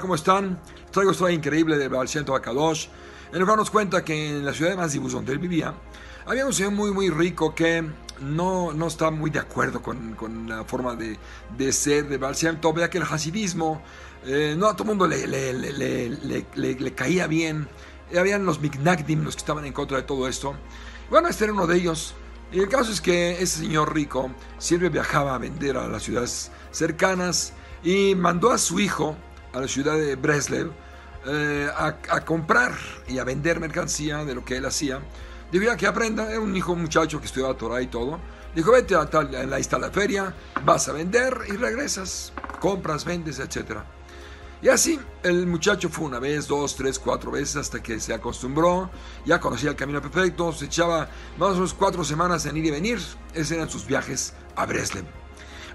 ¿Cómo están? Traigo historia increíble de Baal Shem Kadosh, en el cual nos cuenta que en la ciudad de Mazibus, donde él vivía, había un señor muy, muy rico que no, no está muy de acuerdo con, con la forma de, de, ser de Tov, ya que el hasidismo, eh, no a todo el mundo le, le, le, le, caía bien. Habían los Mignagdim, los que estaban en contra de todo esto. Bueno, este era uno de ellos. Y el caso es que ese señor rico siempre viajaba a vender a las ciudades cercanas y mandó a su hijo a la ciudad de Breslev eh, a, comprar y a vender mercancía de lo que él hacía. Dijo, que aprenda, era un hijo, muchacho que estudiaba Torah y todo. Dijo, vete a tal, ahí está la feria, vas a vender y regresas, compras, vendes, etc. Y así, el muchacho fue una vez, dos, tres, cuatro veces hasta que se acostumbró, ya conocía el camino perfecto, se echaba más o menos cuatro semanas en ir y venir. Esos eran sus viajes a Breslev.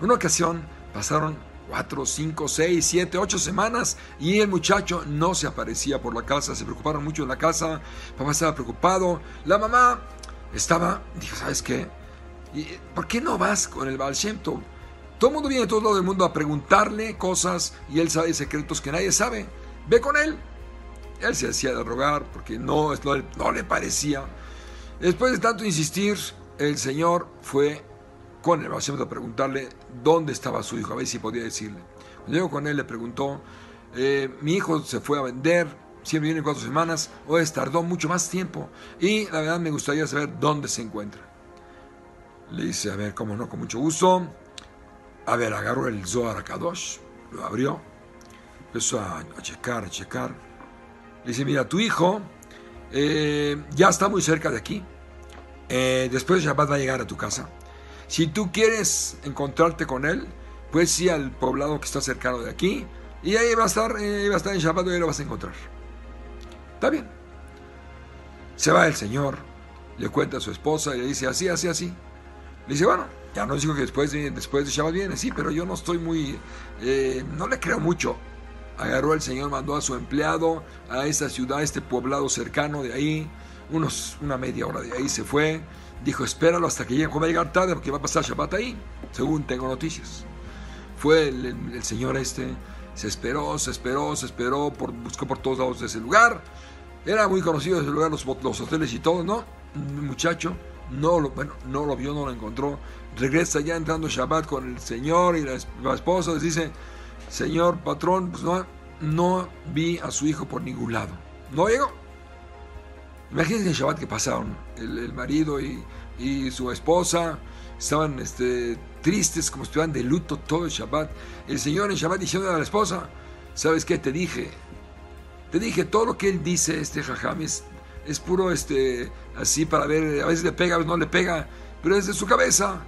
Una ocasión pasaron cuatro, cinco, seis, siete, ocho semanas y el muchacho no se aparecía por la casa, se preocuparon mucho en la casa, papá estaba preocupado, la mamá estaba, dijo, ¿sabes qué? ¿Por qué no vas con el Baal Todo el mundo viene de todo lado del mundo a preguntarle cosas y él sabe secretos que nadie sabe. Ve con él. Él se hacía de rogar porque no, no, le parecía. Después de tanto insistir, el Señor fue con el a preguntarle dónde estaba su hijo, a ver si podía decirle. Cuando llegó con él le preguntó, eh, mi hijo se fue a vender, siempre viene cuatro semanas, o tardó mucho más tiempo y la verdad me gustaría saber dónde se encuentra. Le dice, a ver, cómo no, con mucho gusto. A ver, agarró el Zohar Kadosh, lo abrió, empezó a, checar, a checar. Le dice, mira, tu hijo eh, ya está muy cerca de aquí. Eh, después de Shabbat va a llegar a tu casa. Si tú quieres encontrarte con él, pues ir al poblado que está cercano de aquí y ahí va a estar, eh, va a estar en Shabbat y lo vas a encontrar. Está bien. Se va el Señor, le cuenta a su esposa y le dice así, así, así. Le dice, bueno, ya no digo que después de, después de Shabbat viene, sí, pero yo no estoy muy, eh, no le creo mucho. Agarró el Señor, mandó a su empleado a esa ciudad, a este poblado cercano de ahí, unos, una media hora de ahí se fue Dijo, espéralo hasta que llegue, va a llegar tarde porque va a pasar Shabbat ahí, según tengo noticias. Fue el, señor este, se esperó, se esperó, se esperó, por, buscó por todos lados de ese lugar. Era muy conocido ese lugar, los, los hoteles y todo, ¿no? Muchacho no lo, bueno, no lo vio, no lo encontró. Regresa ya entrando Shabbat con el señor y la, esposa, les dice, señor patrón, pues no, no vi a su hijo por ningún lado. No llegó. Imagínense el Shabbat que pasaron. El, marido y, su esposa estaban este, tristes, como estuvieran de luto todo el Shabbat. El Señor en Shabbat diciendo a la esposa, ¿sabes qué? Te dije, te dije, todo lo que él dice, este jajam, puro este, así para ver, a veces le pega, a veces no le pega, pero es de su cabeza.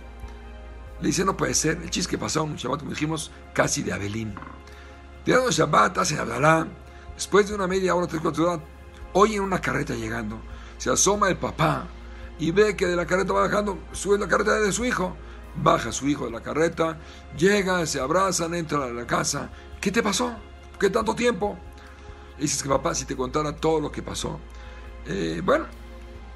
Le dice, no puede ser. El chiste que pasó un Shabbat, como dijimos, casi de Abelín. Tirando Shabbat, hacen hablará. Después de una media hora, tres, cuatro horas, oye una carreta llegando, se asoma el papá y ve que de la carreta va bajando, sube la carreta de su hijo, baja su hijo de la carreta, llega, se abrazan, entran a la casa. ¿Qué te pasó? ¿Qué tanto tiempo? dices que papá, si te contara todo lo que pasó. Eh, bueno,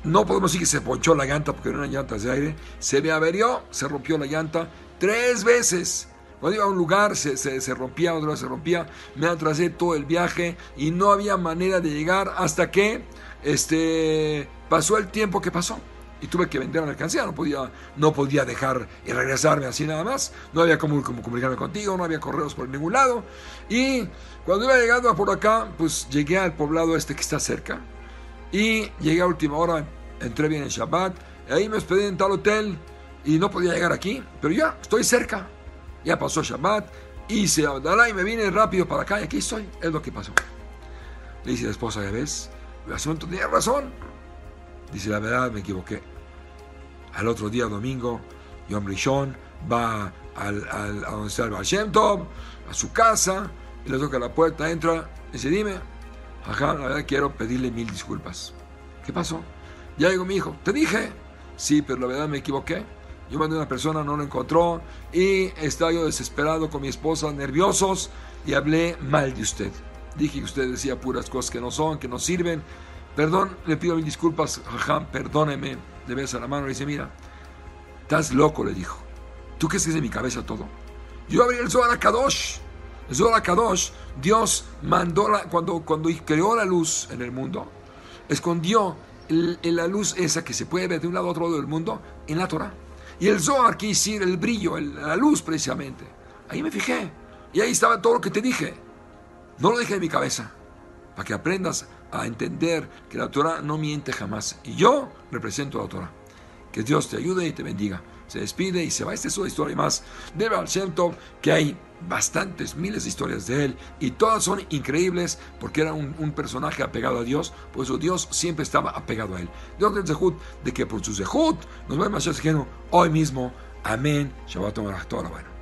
no podemos decir que se ponchó la llanta porque eran llantas de aire. Se me averió, se rompió la llanta tres veces. Cuando iba a un lugar se, se, rompía, otra vez se rompía, me atrasé todo el viaje y no había manera de llegar hasta que este, pasó el tiempo que pasó. Y tuve que vender la mercancía, no podía, no podía dejar y regresarme así nada más. No había como, como comunicarme contigo, no había correos por ningún lado. Y cuando iba llegando por acá, pues llegué al poblado este que está cerca. Y llegué a última hora, entré bien en Shabbat, ahí me hospedé en tal hotel y no podía llegar aquí, pero ya estoy cerca ya pasó Shabbat, hice Abdalá y me vine rápido para acá y aquí estoy. Es lo que pasó. Le dice la esposa, ya ves, el asunto tenía razón. Dice, la verdad, me equivoqué. Al otro día, domingo, Yom Rishon va al, al, a donde está el a su casa, y le toca la puerta, entra, y dice, dime, ajá, la verdad quiero pedirle mil disculpas. ¿Qué pasó? Ya llegó mi hijo, te dije, sí, pero la verdad me equivoqué. Yo mandé a una persona, no lo encontró y estaba yo desesperado con mi esposa, nerviosos y hablé mal de usted. Dije que usted decía puras cosas que no son, que no sirven. Perdón, le pido mil disculpas, jajam, perdóneme. Le besa la mano y dice, mira, estás loco, le dijo. ¿Tú crees que es de mi cabeza todo? Yo abrí el Zohar Kadosh. El Zohar Kadosh, Dios mandó la, cuando, cuando creó la luz en el mundo, escondió la luz esa que se puede ver de un lado a otro lado del mundo en la Torah. Y el Zohar quiere decir el brillo, la luz precisamente. Ahí me fijé. Y ahí estaba todo lo que te dije. No lo dije en mi cabeza. Para que aprendas a entender que la Torah no miente jamás. Y yo represento a la Torah. Que Dios te ayude y te bendiga. Se despide y se va. Esta es una historia más de Baal Shem que hay bastantes, miles de historias de él. Y todas son increíbles porque era un, personaje apegado a Dios. Por eso Dios siempre estaba apegado a él. Dios del Zehut, de que por su Zehut nos vemos hoy mismo. Amén. Shabbat Bueno.